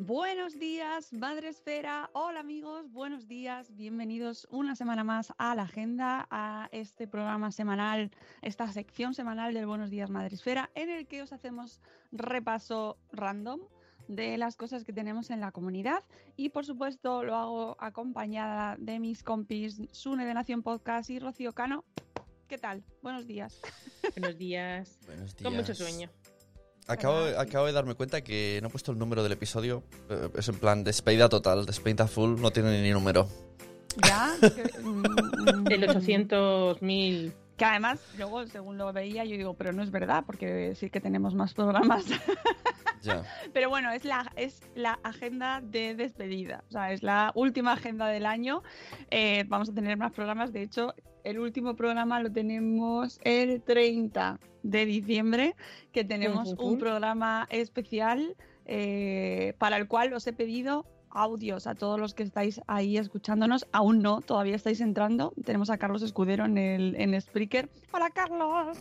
Buenos días, Madre Esfera. Hola amigos, buenos días. Bienvenidos una semana más a la agenda, a este programa semanal, esta sección semanal del Buenos días, Madre Esfera, en el que os hacemos repaso random de las cosas que tenemos en la comunidad y por supuesto lo hago acompañada de mis compis Sune de Nación Podcast y Rocío Cano. ¿Qué tal? Buenos días. Buenos días. Buenos días. Con mucho sueño. Acabo, acabo de darme cuenta que no he puesto el número del episodio. Eh, Es en plan despedida total, despedida full, no tiene ni número. Ya. que, mm, El 800.000. Que además, luego, según lo veía, yo digo, pero no es verdad, porque sí que tenemos más programas. Ya. Pero bueno, es la, es la agenda de despedida. O sea, es la última agenda del año. Eh, vamos a tener más programas. De hecho, el último programa lo tenemos el 30 de diciembre, que tenemos un programa especial eh, para el cual os he pedido audios a todos los que estáis ahí escuchándonos. Aún no, todavía estáis entrando. Tenemos a Carlos Escudero en el en Spreaker. Hola, Carlos.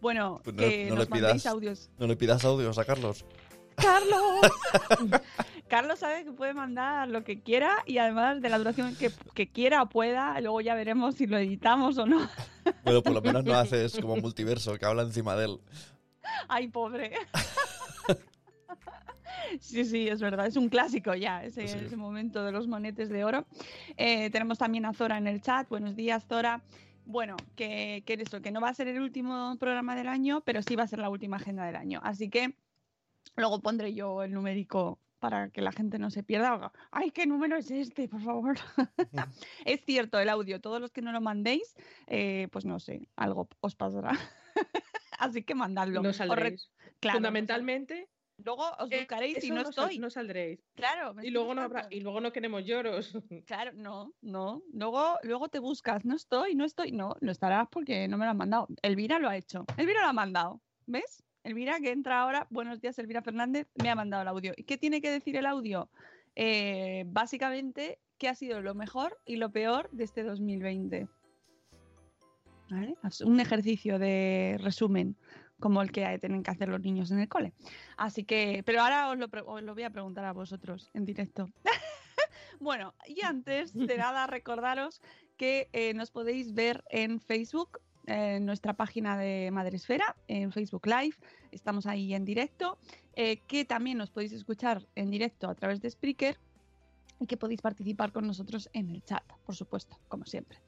Bueno, Pues no- que no nos le pidas- audios. No le pidas audios a Carlos. Carlos. Carlos sabe que puede mandar lo que quiera y además de la duración que, que quiera o pueda. Luego ya veremos si lo editamos o no. Pero por lo menos no haces como multiverso, que habla encima de él. Ay, pobre. Sí, sí, es verdad, es un clásico ya, ese, Sí. ese momento de los monetes de oro. Eh, tenemos también a Zora en el chat. Buenos días, Zora. Bueno, que, que eso, que no va a ser el último programa del año, pero sí va a ser la última agenda del año. Así que luego pondré yo el numérico para que la gente no se pierda. Ay, ¿qué número es este? Por favor. es cierto, el audio. Todos los que no lo mandéis, eh, pues no sé, algo os pasará. Así que mandadlo. No saldréis. claro, Fundamentalmente, Luego os eh, buscaréis eso no no sal- estoy. no saldréis. Claro. Y luego, no habrá, y luego no queremos lloros. Claro, no, no. Luego, luego te buscas, no estoy, no estoy. No, no estarás porque no me lo han mandado. Elvira lo ha hecho. Elvira lo ha mandado. ¿Ves? Elvira que entra ahora. Buenos días, Elvira Fernández. Me ha mandado el audio. ¿Y qué tiene que decir el audio? Eh, básicamente, ¿qué ha sido lo mejor y lo peor de este 2020? ¿Vale? Un ejercicio de resumen como el que tienen que hacer los niños en el cole. Así que, pero ahora os lo, voy a preguntar a vosotros en directo. bueno, y antes de nada, recordaros que eh, nos podéis ver en Facebook, en nuestra página de Madresfera, en Facebook Live. Estamos ahí en directo. eh, que también nos podéis escuchar en directo a través de Spreaker y que podéis participar con nosotros en el chat, por supuesto, como siempre.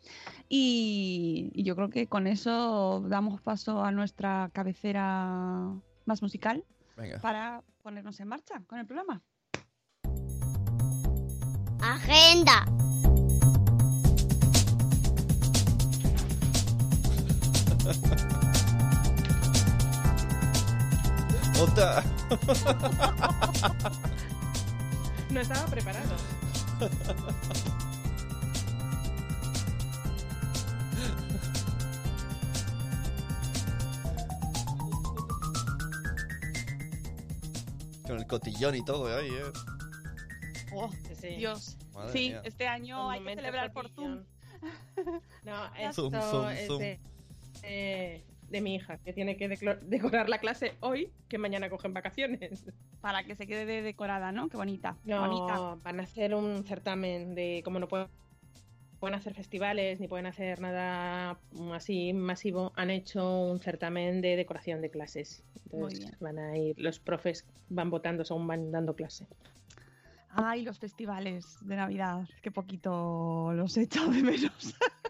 Y, y yo creo que con eso damos paso a nuestra cabecera más musical Venga. para ponernos en marcha con el programa. Agenda. ¡Ota! No estaba preparado. Con el cotillón y todo ahí, ¿eh? Oh, Sí. Dios. Madre sí, mía. este año Un hay que celebrar por Zoom. No, esto Zoom, zoom, es zoom. de, eh, de mi hija, que tiene que decorar la clase hoy, que mañana cogen vacaciones. Para que se quede de- decorada, ¿no? Qué bonita. No, bonita. van a hacer un certamen de como no pueden, pueden hacer festivales ni pueden hacer nada así masivo, han hecho un certamen de decoración de clases. Entonces van a ir, los profes van votando según van dando clase. Ay, los festivales de Navidad, qué poquito los he echado de menos.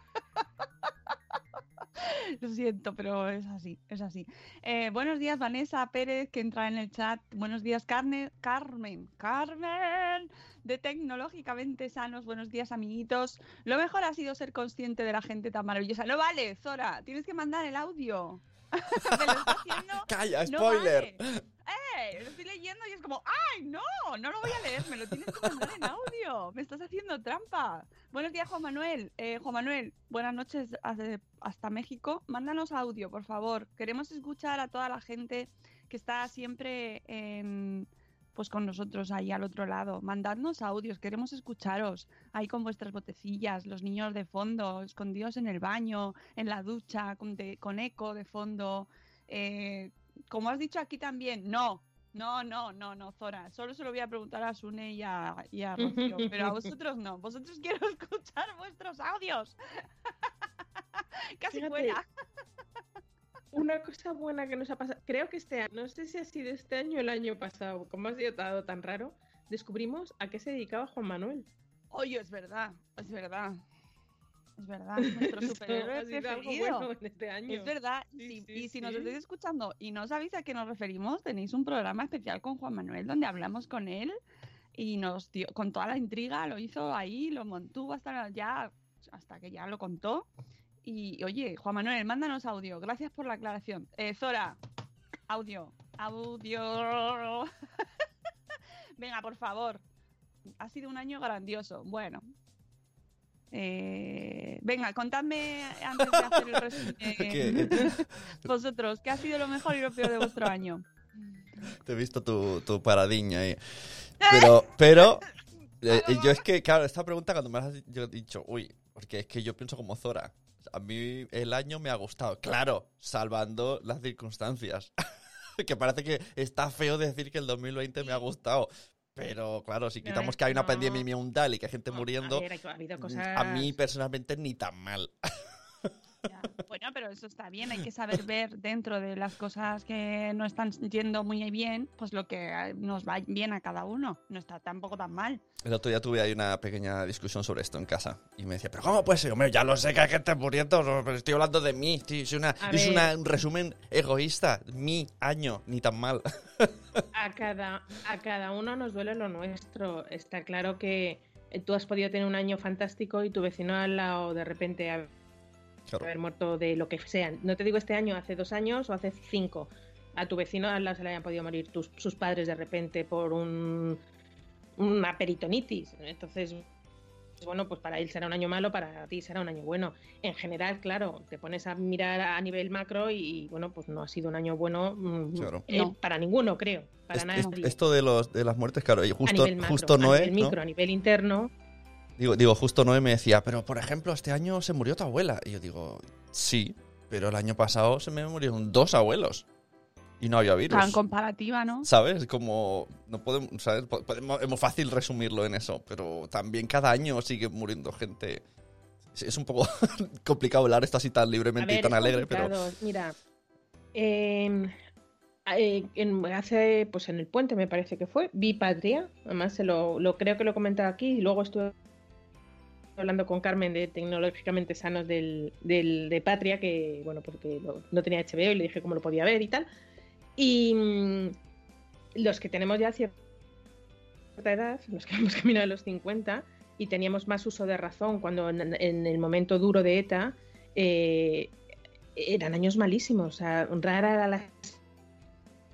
Lo siento, pero es así, es así. Eh, buenos días, Vanessa Pérez, que entra en el chat. Buenos días, Carne, Carmen, Carmen, de Tecnológicamente Sanos. Buenos días, amiguitos. Lo mejor ha sido ser consciente de la gente tan maravillosa. No vale, Zora, tienes que mandar el audio. Me lo está haciendo. ¡Calla, No spoiler! vale. ¡Eh! Lo estoy leyendo y es como, ¡ay, no! No lo voy a leer, me lo tienes que mandar en audio. Me estás haciendo trampa. Buenos días, Juan Manuel. Eh, Juan Manuel, buenas noches hasta México. Mándanos audio, por favor. Queremos escuchar a toda la gente que está siempre en- pues con nosotros ahí al otro lado. Mandadnos audios, queremos escucharos ahí con vuestras botecillas, los niños de fondo, escondidos en el baño, en la ducha, con, de- con eco de fondo. Eh, como has dicho aquí también, no, no, no, no, no, Zora. Solo se lo voy a preguntar a Sune y a, y a Rocío, pero a vosotros no. Vosotros quiero escuchar vuestros audios. Casi Fíjate, fuera. Una cosa buena que nos ha pasado, creo que este año, no sé si ha sido este año o el año pasado, como ha sido tan raro, descubrimos a qué se dedicaba Juan Manuel. Oye, es verdad, es verdad. Es verdad, es nuestro superhéroe ha sido algo bueno en este año. Es verdad, Sí, sí, sí, y si nos estáis escuchando y no sabéis a qué nos referimos, tenéis un programa especial con Juan Manuel donde hablamos con él y nos dio, con toda la intriga, lo hizo ahí, lo montó hasta ya, hasta que ya lo contó. Y oye, Juan Manuel, mándanos audio, gracias por la aclaración. Eh, Zora, audio, audio. Venga, por favor. Ha sido un año grandioso. Bueno. Eh, venga, contadme antes de hacer el resumen. Vosotros, ¿qué ha sido lo mejor y lo peor de vuestro año? Te he visto tu, tu paradiña ahí. Pero, pero, eh, yo es que, claro, esta pregunta cuando me has dicho, uy, porque es que yo pienso como Zora. A mí el año me ha gustado. Claro, salvando las circunstancias. que parece que está feo decir que el 2020 me ha gustado. Pero claro, si quitamos es que hay una no. pandemia mundial y que hay gente No, muriendo, A, ver, ha habido cosas... a mí personalmente ni tan mal. Ya, Bueno, pero eso está bien, hay que saber ver dentro de las cosas que no están yendo muy bien, pues lo que eh, nos va bien a cada uno. No está tampoco tan mal. El otro día tuve ahí una pequeña discusión sobre esto en casa. Y me decía, pero ¿cómo puede ser? Hombre, ya lo sé que hay gente muriendo, pero estoy hablando de mí. tío, es una, es una- un resumen egoísta. Mi año, ni tan mal. A cada, a cada uno nos duele lo nuestro. Está claro que eh, tú has podido tener un año fantástico y tu vecino al lado de repente ha- Claro. haber muerto de lo que sea. No te digo este año, hace dos años o hace cinco. A tu vecino al lado se le hayan podido morir tus, sus padres de repente por un, una peritonitis. Entonces, bueno, pues para él será un año malo, para ti será un año bueno. En general, claro, te pones a mirar a nivel macro y, bueno, pues no ha sido un año bueno mm, Claro. eh, No. para ninguno, creo. Para Es- nadie. es- esto de, los, de las muertes, claro, y a justo, nivel macro, justo a Noé, nivel ¿no? micro, a nivel interno. Digo, digo, justo Noé me decía, pero por ejemplo, este año se murió tu abuela. Y yo digo, sí, pero el año pasado se me murieron dos abuelos. Y no había virus. Tan comparativa, ¿no? ¿Sabes? Como no podemos, ¿sabes? Po- Podemos, es muy fácil resumirlo en eso, pero también cada año sigue muriendo gente. Es- un poco complicado hablar esto así tan libremente ver, y tan alegre, pero. Mira, em, eh, en- hace, pues en el puente me parece que fue, vi Patria, además se lo, lo creo que lo he comentado aquí y luego estuve hablando con Carmen de tecnológicamente sanos del, del- de Patria, que bueno, porque lo- no tenía HBO y le dije cómo lo podía ver y tal. Y mm, los que tenemos ya cierta edad, los que hemos caminado a los 50 y teníamos más uso de razón cuando en, en el momento duro de ETA, eh, eran años malísimos. O sea, rara era la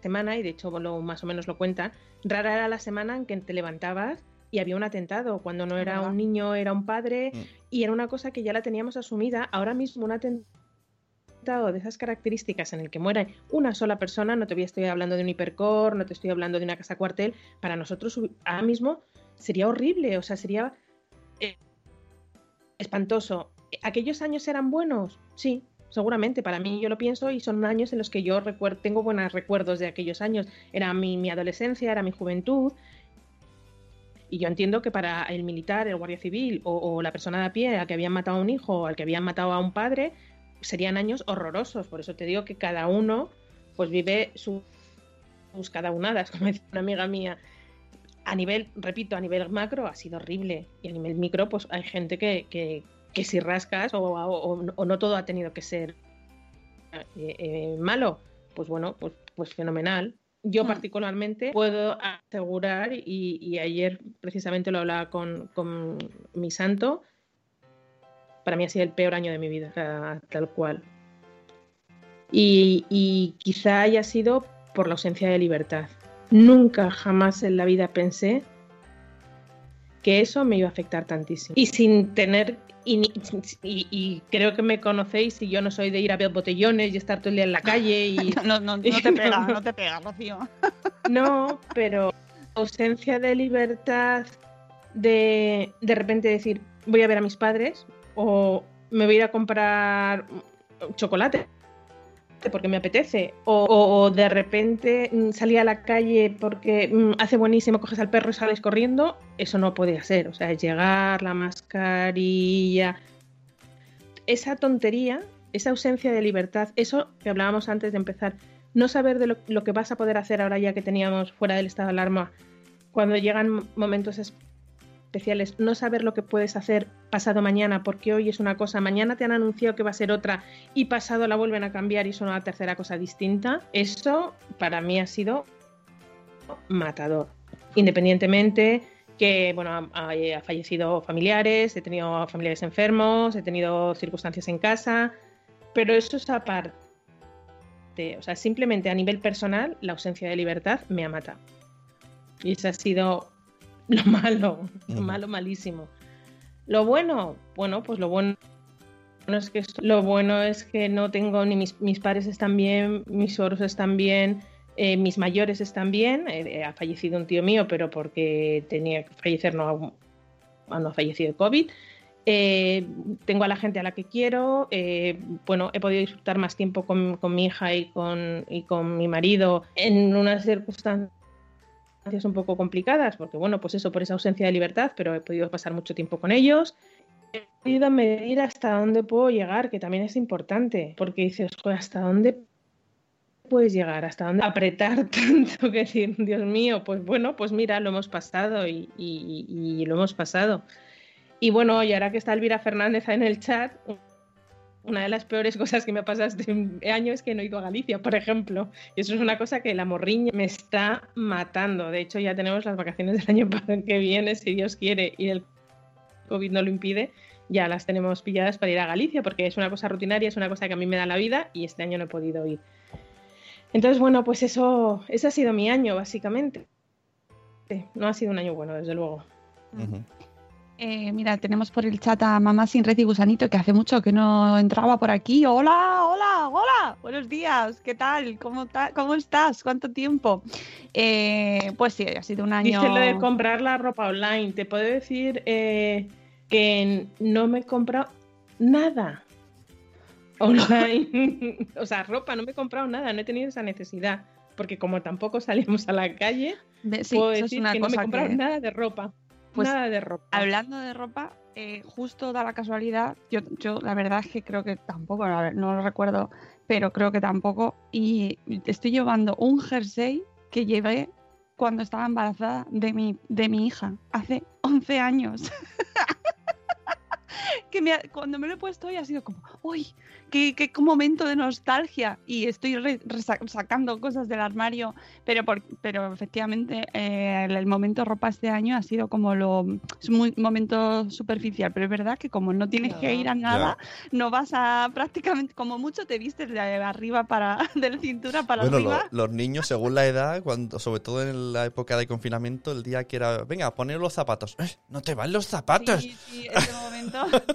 semana, y de hecho lo, más o menos lo cuenta, rara era la semana en que te levantabas y había un atentado. Cuando no era un niño, era un padre, Mm. y era una cosa que ya la teníamos asumida. Ahora mismo un atentado de esas características en el que muera una sola persona, no te estoy hablando de un hipercore, no te estoy hablando de una casa cuartel, para nosotros ahora mismo sería horrible, o sea, sería eh, espantoso. ¿Aquellos años eran buenos? Sí, seguramente. Para mí yo lo pienso y son años en los que yo recuer- tengo buenos recuerdos de aquellos años. Era mi, mi adolescencia, era mi juventud. Y yo entiendo que para el militar, el guardia civil o, la persona de a pie al que habían matado a un hijo o al que habían matado a un padre, serían años horrorosos. Por eso te digo que cada uno pues vive su- sus cada unadas, como decía una amiga mía. a nivel, repito, a nivel macro ha sido horrible. Y a nivel micro, pues hay gente que, que, que si rascas o, o- o no todo ha tenido que ser eh, eh, malo, pues bueno, pues, pues fenomenal. Yo Mm. particularmente puedo asegurar, y, y ayer precisamente lo hablaba con, con mi santo, para mí ha sido el peor año de mi vida, tal cual. Y, y quizá haya sido por la ausencia de libertad. Nunca, jamás en la vida pensé que eso me iba a afectar tantísimo. Y sin tener, y, y- y creo que me conocéis, y yo no soy de ir a ver botellones y estar todo el día en la calle y... No, no, no te pega, no te pega, Rocío. No, pero ausencia de libertad de de repente decir voy a ver a mis padres o me voy a ir a comprar chocolate porque me apetece. O, o- de repente mm, salir a la calle porque mm, hace buenísimo, coges al perro y sales corriendo, eso no puede ser, o sea, llegar, la mascarilla, esa tontería, esa ausencia de libertad, eso que hablábamos antes de empezar, no saber de lo, lo que vas a poder hacer ahora ya que teníamos fuera del estado de alarma, cuando llegan momentos especiales, no saber lo que puedes hacer pasado mañana, porque hoy es una cosa, mañana te han anunciado que va a ser otra y pasado la vuelven a cambiar y son una tercera cosa distinta, eso para mí ha sido matador. Independientemente que bueno, ha, ha- fallecido familiares, he tenido familiares enfermos, he tenido circunstancias en casa, pero eso es aparte. O sea, simplemente a nivel personal, la ausencia de libertad me ha matado. Y eso ha sido lo malo, lo malo, malísimo. Lo bueno, bueno, pues lo bueno es que lo bueno es que no tengo ni mis, mis padres están bien, mis suegros están bien, eh, mis mayores están bien. eh, eh, ha fallecido un tío mío, pero porque tenía que fallecer, no ha, no ha fallecido de COVID. Eh, tengo a la gente a la que quiero. eh, bueno, he podido disfrutar más tiempo con, con mi hija y con, y con mi marido en unas circunstancias un poco complicadas, porque bueno, pues eso por esa ausencia de libertad, pero he podido pasar mucho tiempo con ellos. He podido medir hasta dónde puedo llegar, que también es importante, porque dices, ¿hasta dónde puedes llegar? ¿Hasta dónde apretar tanto que decir, Dios mío, pues bueno, pues mira, lo hemos pasado y- y lo hemos pasado. Y bueno, y ahora que está Elvira Fernández en el chat, una de las peores cosas que me ha pasado este año es que no he ido a Galicia, por ejemplo. Y eso es una cosa que la morriña me está matando. De hecho, ya tenemos las vacaciones del año que viene, si Dios quiere, y el COVID no lo impide, ya las tenemos pilladas para ir a Galicia, porque es una cosa rutinaria, es una cosa que a mí me da la vida y este año no he podido ir. Entonces, bueno, pues eso, ese ha sido mi año, básicamente. No ha sido un año bueno, desde luego. Eh, mira, tenemos por el chat a Mamá Sin Red y Gusanito, que hace mucho que no entraba por aquí. Hola, hola, hola, buenos días, ¿qué tal? ¿Cómo, ta- cómo estás? ¿Cuánto tiempo? Eh, pues sí, ha sido un año... Dice lo de comprar la ropa online. Te puedo decir eh, que no me he comprado nada online. o sea, ropa, no me he comprado nada, no he tenido esa necesidad. Porque como tampoco salimos a la calle, sí, puedo es decir una que no me he comprado que- nada de ropa. Pues, nada de ropa. Hablando de ropa, eh, justo da la casualidad, yo, yo la verdad es que creo que tampoco, a ver, no lo recuerdo, pero creo que tampoco. Y estoy llevando un jersey que llevé cuando estaba embarazada de mi, de mi hija, hace 11 años. que me ha- cuando me lo he puesto hoy ha sido como, uy, qué, qué momento de nostalgia. Y estoy re- sacando cosas del armario, pero, por- pero efectivamente eh, el, el momento ropa este año ha sido como lo... Es un momento superficial, pero es verdad que como no tienes que ir a nada, no vas a prácticamente, como mucho te vistes de arriba para, de la cintura para Bueno, lo- arriba. los niños, según la edad, cuando, sobre todo en la época de confinamiento, el día que era, venga, poner los zapatos. "Eh, no te van los zapatos. Sí, sí, ese momento.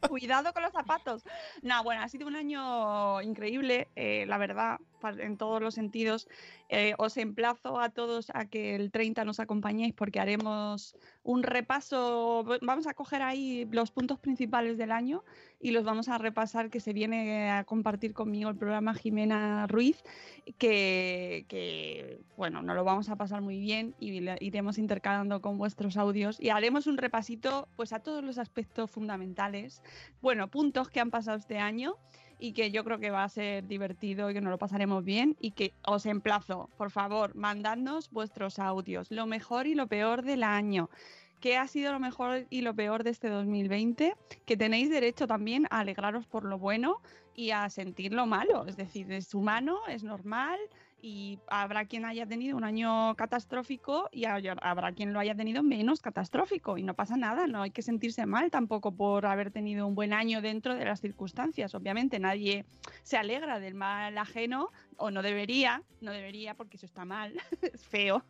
Cuidado con los zapatos. No, bueno, ha sido un año increíble, eh, la verdad, en todos los sentidos. Eh, os emplazo a todos a que el 30 nos acompañéis porque haremos un repaso. Vamos a coger ahí los puntos principales del año y los vamos a repasar, que se viene a compartir conmigo el programa Jimena Ruiz, que, que, bueno, nos lo vamos a pasar muy bien y le iremos intercalando con vuestros audios y haremos un repasito pues a todos los aspectos fundamentales, bueno, puntos que han pasado este año y que yo creo que va a ser divertido y que nos lo pasaremos bien y que os emplazo, por favor, mandadnos vuestros audios, lo mejor y lo peor del año. ¿Qué ha sido lo mejor y lo peor de este 2020? Que tenéis derecho también a alegraros por lo bueno y a sentir lo malo. Es decir, es humano, es normal y habrá quien haya tenido un año catastrófico y habrá quien lo haya tenido menos catastrófico y no pasa nada, no hay que sentirse mal tampoco por haber tenido un buen año dentro de las circunstancias. Obviamente nadie se alegra del mal ajeno o no debería, no debería porque eso está mal, es feo,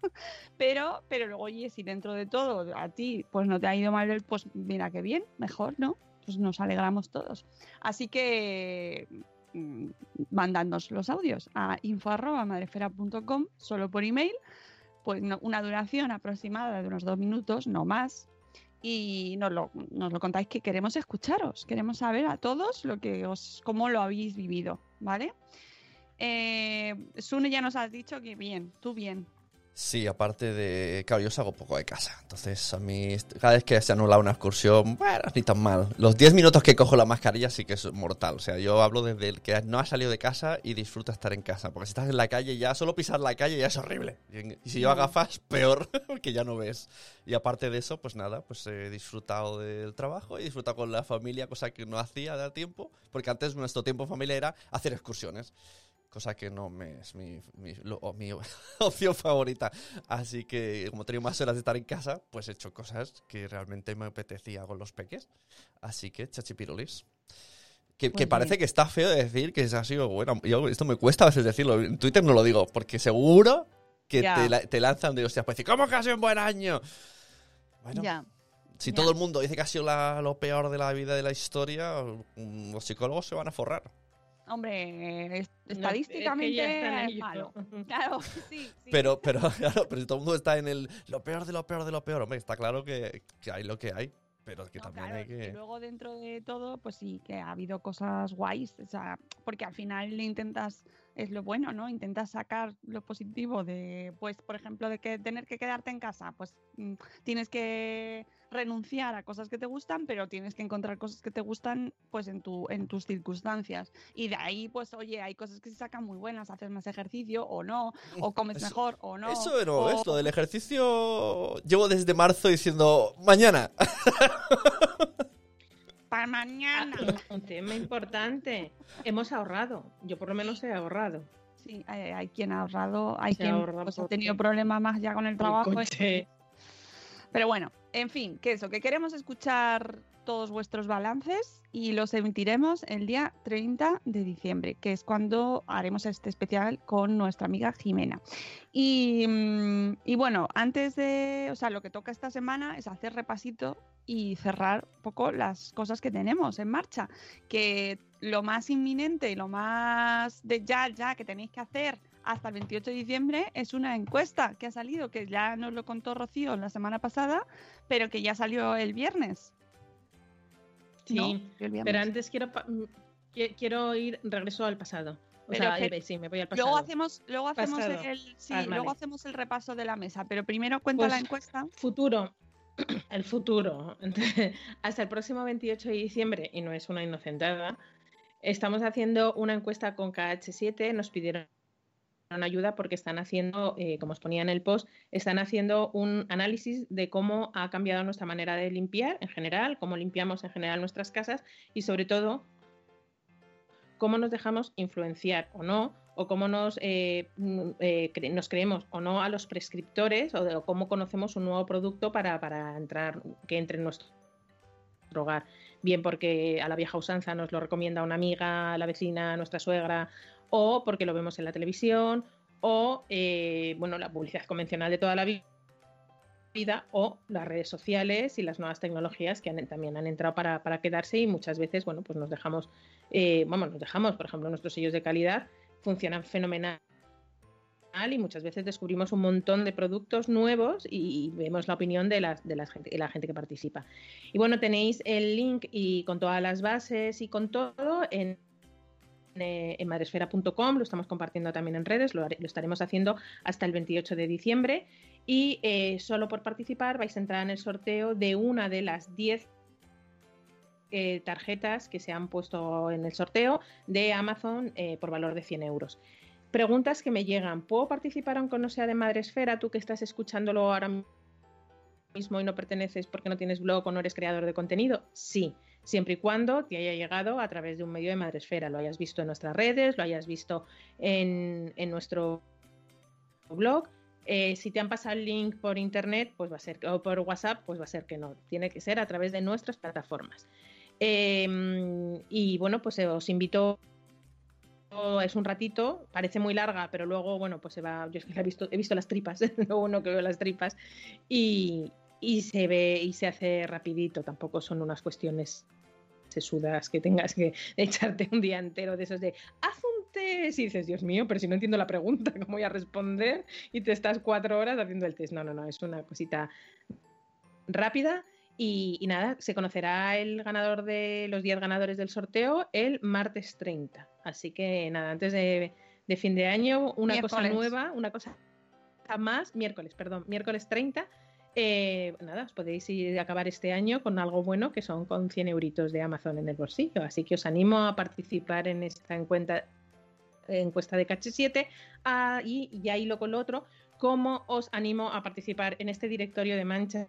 pero, pero luego, oye, si dentro de todo a ti pues no te ha ido mal, pues mira qué bien, mejor, ¿no? Pues nos alegramos todos. Así que Mm, mandadnos los audios a info.madrefera.com solo por email, pues una duración aproximada de unos dos minutos, no más. Y nos lo, nos lo contáis que queremos escucharos, queremos saber a todos lo que os, cómo lo habéis vivido, ¿vale? Eh, Sune ya nos has dicho que bien, tú bien, Sí, aparte de. Claro, yo salgo poco de casa. Entonces, a mí, cada vez que se anula una excursión, bueno, ni tan mal. Los 10 minutos que cojo la mascarilla sí que es mortal. O sea, yo hablo desde el que no ha salido de casa y disfruta estar en casa. Porque si estás en la calle, ya solo pisar la calle ya es horrible. Y si yo gafas, peor, porque ya no ves. Y aparte de eso, pues nada, pues he disfrutado del trabajo, he disfrutado con la familia, cosa que no hacía de tiempo. Porque antes nuestro tiempo familia era hacer excursiones cosa que no me, es mi, mi, mi, opción favorita. Así que como he tenido más horas de estar en casa, pues he hecho cosas que realmente me apetecía con los peques. Así que chachipirolis. Que, que parece que está feo decir que ha sido bueno. Yo, esto me cuesta a veces decirlo. En Twitter no lo digo, porque seguro que te, te, lanzan de hostias. Pues decir, ¿cómo que ha sido un buen año? Bueno, si todo el mundo dice que ha sido lo peor de la vida de la historia, mm, los psicólogos se van a forrar. Hombre, estadísticamente es, malo. Claro, sí, Pero, pero, claro, pero si todo el mundo está en el lo peor de lo peor de lo peor, hombre, está claro que, que hay lo que hay. Pero que también hay que. Y luego dentro de todo, pues sí, que ha habido cosas guays. O sea, porque al final le intentas es lo bueno, ¿no? Intentas sacar lo positivo de, pues, por ejemplo, de que tener que quedarte en casa, pues mm, tienes que renunciar a cosas que te gustan, pero tienes que encontrar cosas que te gustan, pues, en tu, en tus circunstancias. Y de ahí, pues, oye, hay cosas que se sacan muy buenas, haces más ejercicio o no, o comes mejor o no. Eso no, esto del ejercicio llevo desde marzo diciendo mañana. para mañana. Ah, un tema importante. Hemos ahorrado. Yo por lo menos he ahorrado. Sí, hay, quien ha ahorrado, hay quien pues, ha tenido problemas más ya con el trabajo. Pero bueno, en fin, que eso, que queremos escuchar todos vuestros balances y los emitiremos el día 30 de diciembre, que es cuando haremos este especial con nuestra amiga Jimena. Y, mm, y bueno, antes de, o sea, lo que toca esta semana es hacer repasito y cerrar un poco las cosas que tenemos en marcha. Que lo más inminente y lo más de ya, ya que tenéis que hacer hasta el 28 de diciembre es una encuesta que ha salido, que ya nos lo contó Rocío la semana pasada, pero que ya salió el viernes. Sí, pero antes quiero, mm, quiero ir, regreso al pasado. O sea, sí, me voy al pasado. Luego hacemos, luego hacemos el, sí, luego hacemos el repaso de la mesa, pero primero cuenta la pues, encuesta. Futuro. el futuro. hasta el próximo 28 de diciembre, y no es una inocentada, estamos haciendo una encuesta con KH7. Nos pidieron ayuda porque están haciendo, eh, como os ponía en el post, están haciendo un análisis de cómo ha cambiado nuestra manera de limpiar en general, cómo limpiamos en general nuestras casas y sobre todo cómo nos dejamos influenciar o no o cómo nos, eh, mm, eh, creemos o no a los prescriptores o, de, cómo conocemos un nuevo producto para, para, entrar, que entre en nuestro hogar. Bien porque a la vieja usanza nos lo recomienda una amiga, la vecina, nuestra suegra, o porque lo vemos en la televisión, o eh, bueno, la publicidad convencional de toda la vida, o las redes sociales y las nuevas tecnologías que también han entrado para, para, quedarse y muchas veces, bueno, pues nos dejamos, vamos, nos dejamos, por ejemplo, nuestros sellos de calidad funcionan fenomenal y muchas veces descubrimos un montón de productos nuevos y vemos la opinión de, de la, gente, la gente que participa. Y bueno, tenéis el link y con todas las bases y con todo en, eh, en madresfera.com, lo estamos compartiendo también en redes, lo, estaremos haciendo hasta el 28 de diciembre y eh, solo por participar vais a entrar en el sorteo de una de las 10 eh, tarjetas que se han puesto en el sorteo de Amazon por valor de 100 euros. Preguntas que me llegan. ¿Puedo participar aunque no sea de Madresfera? Tú que estás escuchándolo ahora mismo y no perteneces porque no tienes blog o no eres creador de contenido. Sí, siempre y cuando te haya llegado a través de un medio de Madresfera, lo hayas visto en nuestras redes, lo hayas visto en, en nuestro blog. Eh, si te han pasado el link por internet, pues va a ser, o por WhatsApp, pues va a ser que no. Tiene que ser a través de nuestras plataformas. Em, y bueno, pues eh, os invito. Es un ratito, parece muy larga, pero luego, bueno, pues se va. Yo es que he visto, he visto las tripas, luego no que veo las tripas, y, y se ve y se hace rapidito. Tampoco son unas cuestiones sesudas que tengas que echarte un día entero de esos de haz un test y dices, Dios mío, pero si no entiendo la pregunta, ¿cómo voy a responder? Y te estás cuatro horas haciendo el test. No, no, no, es una cosita rápida. Y, y nada, se conocerá el ganador de los 10 ganadores del sorteo el martes 30. Así que nada, antes de, de fin de año, una cosa nueva, una cosa más, miércoles, perdón, miércoles 30 eh, nada, os podéis ir a acabar este año con algo bueno que son con 100 euritos de Amazon en el bolsillo. Así que os animo a participar en esta encuesta, encuesta de KH7 ah, y ya hilo con lo otro, como os animo a participar en este directorio de manchas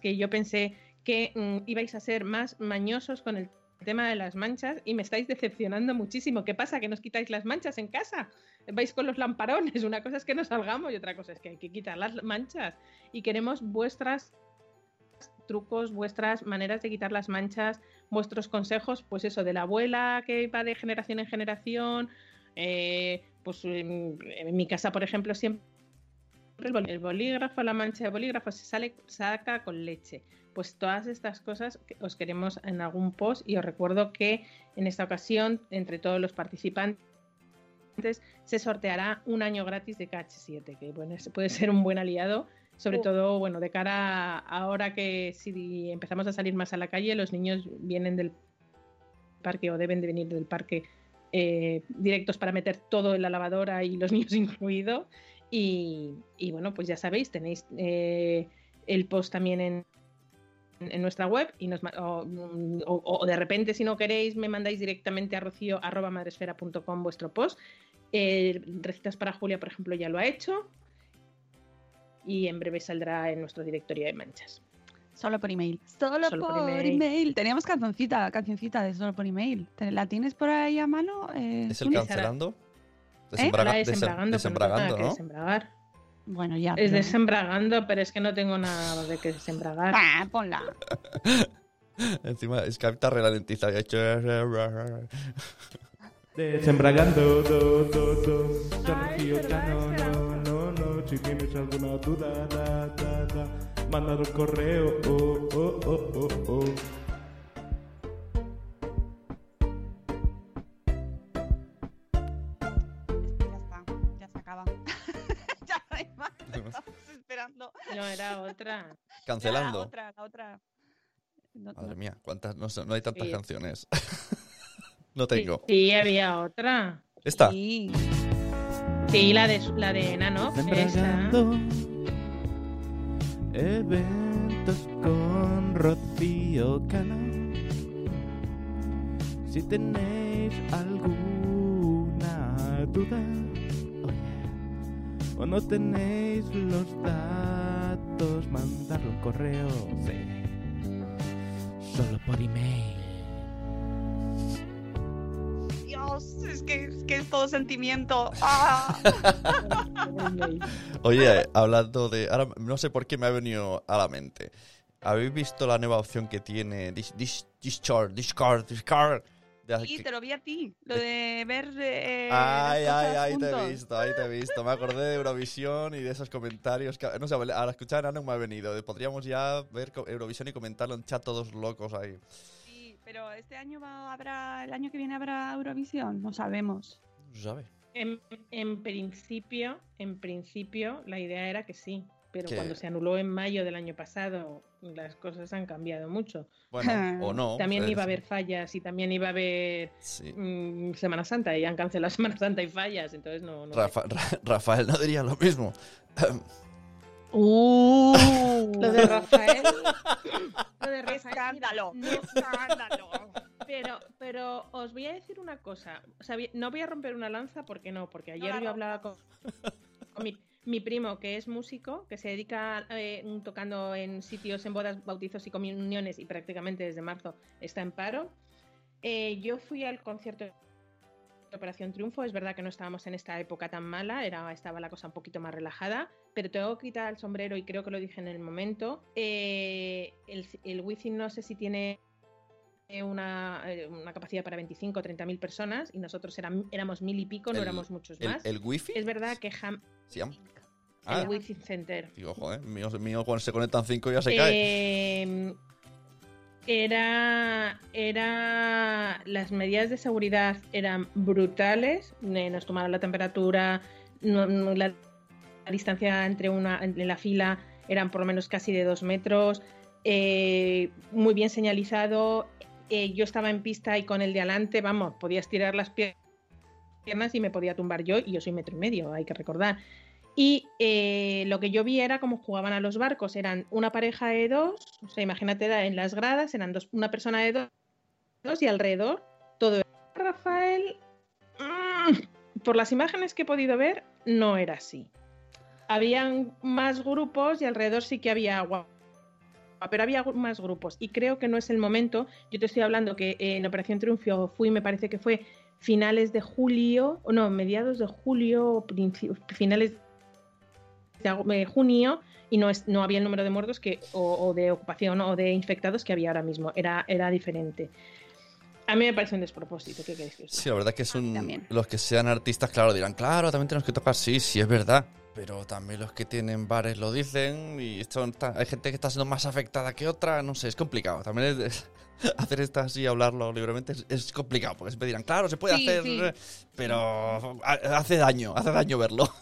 que yo pensé que mm, ibais a ser más mañosos con el tema de las manchas y me estáis decepcionando muchísimo. ¿Qué pasa? ¿Que nos quitáis las manchas en casa? vais con los lamparones. Una cosa es que no salgamos y otra cosa es que hay que quitar las manchas. Y queremos vuestras trucos, vuestras maneras de quitar las manchas, vuestros consejos, pues eso, de la abuela que va de generación en generación. eh, pues en, en mi casa, por ejemplo, siempre el bolígrafo, la mancha de bolígrafo se sale, saca con leche. Pues todas estas cosas que os queremos en algún post y os recuerdo que en esta ocasión, entre todos los participantes, se sorteará un año gratis de KH7, que bueno, puede ser un buen aliado, sobre Oh. todo bueno, de cara a ahora que si empezamos a salir más a la calle, los niños vienen del parque o deben de venir del parque eh, directos para meter todo en la lavadora y los niños incluidos. Y, y bueno, pues ya sabéis, tenéis eh, el post también en, en nuestra web y nos, ma- o, o- o de repente si no queréis me mandáis directamente a rocío arroba madresfera.com vuestro post. Eh, Recetas para Julia, por ejemplo, ya lo ha hecho y en breve saldrá en nuestro directorio de manchas. Solo por email. Solo, Solo por por, email. email. Teníamos cancioncita, cancioncita de solo por email. ¿Te- ¿La tienes por ahí a mano? Eh, ¿Es el cancelando? ¿Eh? Desembraga- Ahora desem- desembragando, desembragar. Bueno, ya. Es pero- desembragando, pero es que no tengo nada de que desembragar. Ah, ponla. Encima Skype está ralentizado y ha hecho... Desembragando, do, do, do. Sergio Cano, no, no, no. Si tienes alguna duda, da, da, da. Mándalo al correo, oh, oh, oh, oh, oh. No, era otra. Cancelando. La otra, la otra. No, Madre no. mía, ¿cuántas? No, sé, no hay tantas Sí. canciones. no tengo. Sí, había otra. ¿Esta? Sí. Sí, la de, la de Nano. Esa. Desembragando. Eventos con Rocío Cano. Si tenéis alguna duda, o no tenéis los datos, mandarlo un correo, sí. Solo por email. Dios, es que, es que es todo sentimiento. Ah. Oye, hablando de... Ahora no sé por qué me ha venido a la mente. ¿Habéis visto la nueva opción que tiene Dis- Dis- Discord, Discord, Discord? Sí, que- te lo vi a ti. Lo de ver. Eh, Ay, ay, ay, te he visto, ahí te he visto. Me acordé de Eurovisión y de esos comentarios. Que, no sé, al escuchar a Nano me ha venido. Podríamos ya ver Eurovisión y comentarlo en chat todos locos ahí. Sí, pero este año va, habrá. El año que viene habrá Eurovisión. No sabemos. No sabe. En, en principio, en principio, la idea era que sí. Pero cuando se anuló en mayo del año pasado, las cosas han cambiado mucho. Bueno, o no. también pues, iba a haber fallas y también iba a haber Sí. mm, Semana Santa y han cancelado Semana Santa y fallas, entonces no. Rafa- Ra- Rafael no diría lo mismo. Uh, Lo de Rafael. Lo de Rafael. escándalo, no, escándalo. Pero, pero os voy a decir una cosa. O sea, vi- no voy a romper una lanza porque no, porque ayer yo hablaba con, con mi, mi primo que es músico, que se dedica eh, tocando en sitios en bodas, bautizos y comuniones y prácticamente desde marzo está en paro. Eh, yo fui al concierto de Operación Triunfo, es verdad que no estábamos en esta época tan mala, era, estaba la cosa un poquito más relajada, pero tengo que quitar el sombrero y creo que lo dije en el momento. Eh, el, el no sé si tiene una, eh, una capacidad para 25 o 30 mil personas y nosotros eram- éramos mil y pico, no éramos muchos ¿El, más. el wifi? Es verdad que Ham, Sí, am- el Ah, Wizzing Center digo, joder, mío, mío cuando se conectan cinco ya se cae. Eh, era, era. Las medidas de seguridad eran brutales. eh, Nos tomaron la temperatura, no- no- la, la distancia entre una entre la fila eran por lo menos casi de dos metros. eh, muy bien señalizado. Eh, yo estaba en pista y con el de adelante, vamos, podías tirar las pier- piernas y me podía tumbar yo, y yo soy metro y medio, hay que recordar. Y eh, lo que yo vi era cómo jugaban a los barcos. Eran una pareja de dos, o sea, imagínate en las gradas, eran dos, una persona de dos, y alrededor todo. Rafael, mm, por las imágenes que he podido ver, no era así. Habían más grupos y alrededor sí que había agua. Pero había más grupos y creo que no es el momento. Yo te estoy hablando que eh, en Operación Triunfo fui, me parece que fue finales de julio, o no, mediados de julio, finales de junio y no, es, no había el número de muertos que, o, o de ocupación o de infectados que había ahora mismo. Era, era diferente. A mí me parece un despropósito. ¿Qué queréis que os diga? Sí, la verdad que es un... Los que sean artistas, claro, dirán, claro, también tenemos que tocar, sí, sí, es verdad. Pero también los que tienen bares lo dicen y son ta- hay gente que está siendo más afectada que otra, no sé, es complicado. También es- es- hacer esto así, hablarlo libremente, es, es complicado, porque siempre dirán, claro, se puede Sí, hacer, sí. eh, pero ha- hace daño, hace daño verlo.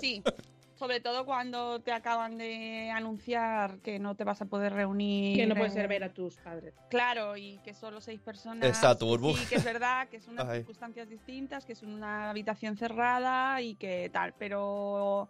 Sí, sobre todo cuando te acaban de anunciar que no te vas a poder reunir. Que no puedes eh, ver a tus padres. Claro, y que solo seis personas. Exacto, burbuja. Sí, que es verdad, que son unas Ay. circunstancias distintas, que es una habitación cerrada y que tal, pero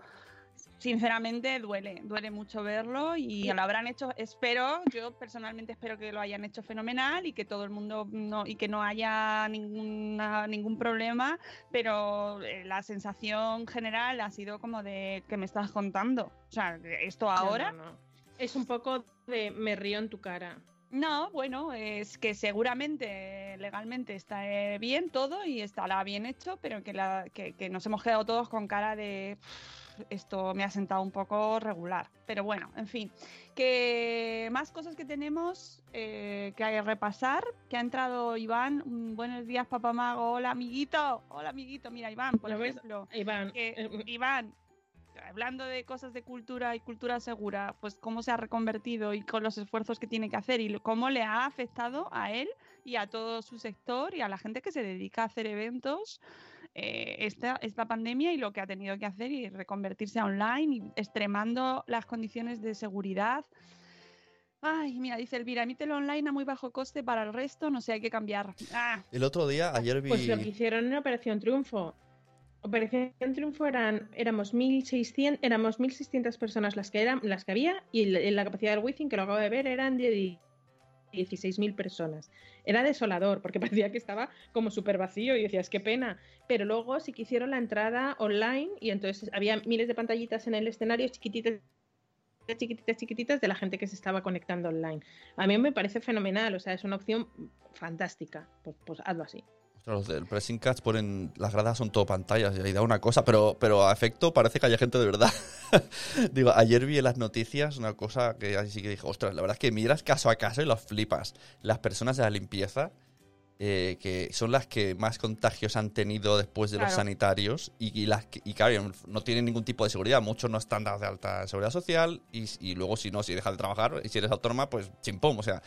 sinceramente duele, duele mucho verlo y lo habrán hecho, espero, yo personalmente espero que lo hayan hecho fenomenal y que todo el mundo no, y que no haya ninguna, ningún problema, pero eh, la sensación general ha sido como de que me estás contando. O sea, esto ahora. No, no, no. Es un poco de me río en tu cara. No, bueno, es que seguramente legalmente está eh, bien todo y estará bien hecho, pero que, la, que, que nos hemos quedado todos con cara de "Pff, esto me ha sentado un poco regular. Pero bueno, en fin, que más cosas que tenemos eh, que hay que repasar. Que ha entrado Iván. Buenos días, papá mago. Hola, amiguito. Hola, amiguito. Mira, Iván, por ejemplo. Iván, que, eh, Iván, hablando de cosas de cultura y cultura segura, pues cómo se ha reconvertido y con los esfuerzos que tiene que hacer y cómo le ha afectado a él y a todo su sector y a la gente que se dedica a hacer eventos eh, esta, esta pandemia y lo que ha tenido que hacer y reconvertirse a online y extremando las condiciones de seguridad. Ay, mira, dice Elvira, emítelo online a muy bajo coste para el resto, no sé, hay que cambiar. Ah, El otro día, ayer vi... Pues lo que hicieron en Operación Triunfo. Operación Triunfo eran, éramos 1.600, éramos 1.600 personas las que, eran, las que había y la, la capacidad del Wizzing, que lo acabo de ver, eran de 16.000 personas. Era desolador porque parecía que estaba como súper vacío y decías, qué pena. Pero luego sí que hicieron la entrada online y entonces había miles de pantallitas en el escenario chiquititas chiquititas, chiquititas de la gente que se estaba conectando online. A mí me parece fenomenal, o sea, es una opción fantástica. Pues, pues hazlo así. Los del Pressing Cats ponen. Las gradas son todo pantallas y ahí da una cosa, pero, pero a efecto parece que haya gente de verdad. Digo, ayer vi en las noticias una cosa que así que dije, ostras, la verdad es que miras caso a caso y los flipas. Las personas de la limpieza, eh, que son las que más contagios han tenido después de los sanitarios y, y las que, y claro, no tienen ningún tipo de seguridad. Muchos no están dados de alta seguridad social y, y luego, si no, si dejas de trabajar y si eres autónoma, pues chimpón. O sea,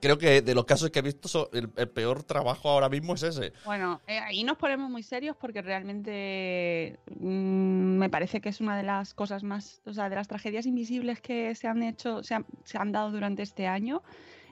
creo que de los casos que he visto, el, peor trabajo ahora mismo es ese. Bueno, eh, ahí nos ponemos muy serios porque realmente mm, me parece que es una de las cosas más, o sea, de las tragedias invisibles que se han hecho, se han dado durante este año.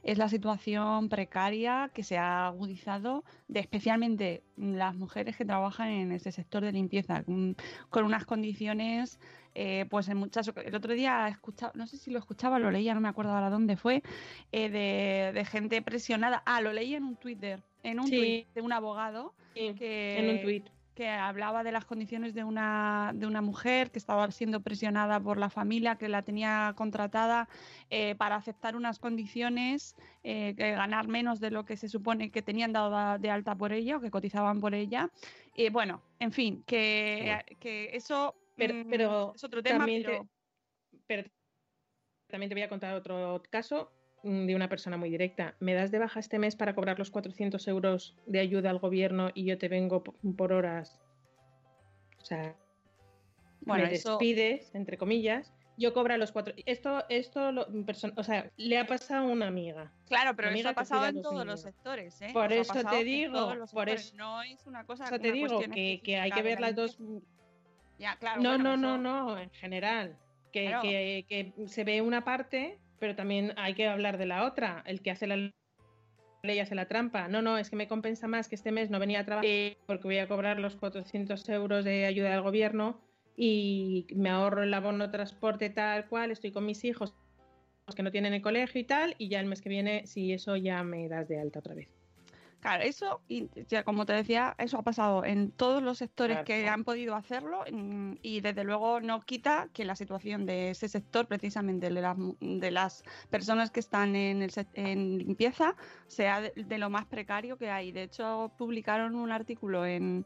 Es la situación precaria que se ha agudizado de especialmente las mujeres que trabajan en ese sector de limpieza, con, con unas condiciones, eh, pues en muchas El otro día escuchaba, no sé si lo escuchaba, lo leía, no me acuerdo ahora dónde fue, eh, de, de gente presionada. Ah, lo leí en un Twitter, en un Sí. tuit de un abogado Sí, que, en un tuit. Que hablaba de las condiciones de una, de una mujer que estaba siendo presionada por la familia que la tenía contratada eh, para aceptar unas condiciones, eh, que ganar menos de lo que se supone que tenían dado da- de alta por ella o que cotizaban por ella. Y bueno, en fin, que, que eso Pero, mm, pero es otro tema, también pero te, pero también te voy a contar otro caso de una persona muy directa. ¿Me das de baja este mes para cobrar los 400 euros de ayuda al gobierno y yo te vengo por horas? O sea, bueno, me eso... despides, entre comillas. Yo cobro los cuatro. Esto, esto, lo, o sea, le ha pasado a una amiga. Claro, pero amiga eso ha pasado en todos los sectores, ¿eh? Por eso te digo, por eso- No es una cosa, Eso te una digo que, que hay que ver la las dos. Ya, claro, No, bueno, no, no, no, en general. Que, Claro. que- que se ve una parte, pero también hay que hablar de la otra. El que hace la ley hace la trampa. No, no, es que me compensa más que este mes no venía a trabajar porque voy a cobrar los 400 euros de ayuda del gobierno y me ahorro el abono transporte tal cual, estoy con mis hijos que no tienen el colegio y tal, y ya el mes que viene, si eso ya me das de alta otra vez. Claro, eso, y ya como te decía, eso ha pasado en todos los sectores Claro. que han podido hacerlo mm, y desde luego no quita que la situación de ese sector, precisamente de las, de las personas que están en, el, en limpieza, sea de, de lo más precario que hay. De hecho, publicaron un artículo en...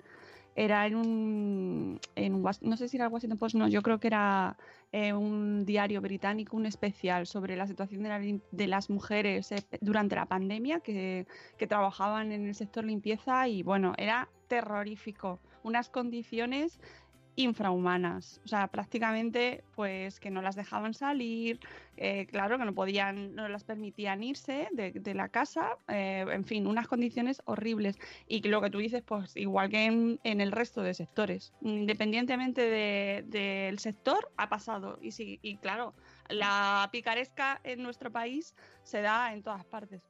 Era en un, en un no sé si era el Washington Post, no, yo creo que era eh, un diario británico, un especial sobre la situación de, la de las mujeres eh, durante la pandemia, que, que trabajaban en el sector limpieza y bueno, era terrorífico, unas condiciones infrahumanas, o sea, prácticamente pues que no las dejaban salir, eh, claro que no podían, no las permitían irse de, de la casa, eh, en fin, unas condiciones horribles. Y lo que tú dices, pues igual que en, el resto de sectores, independientemente de- del sector, ha pasado. Y sí, y claro, la picaresca en nuestro país se da en todas partes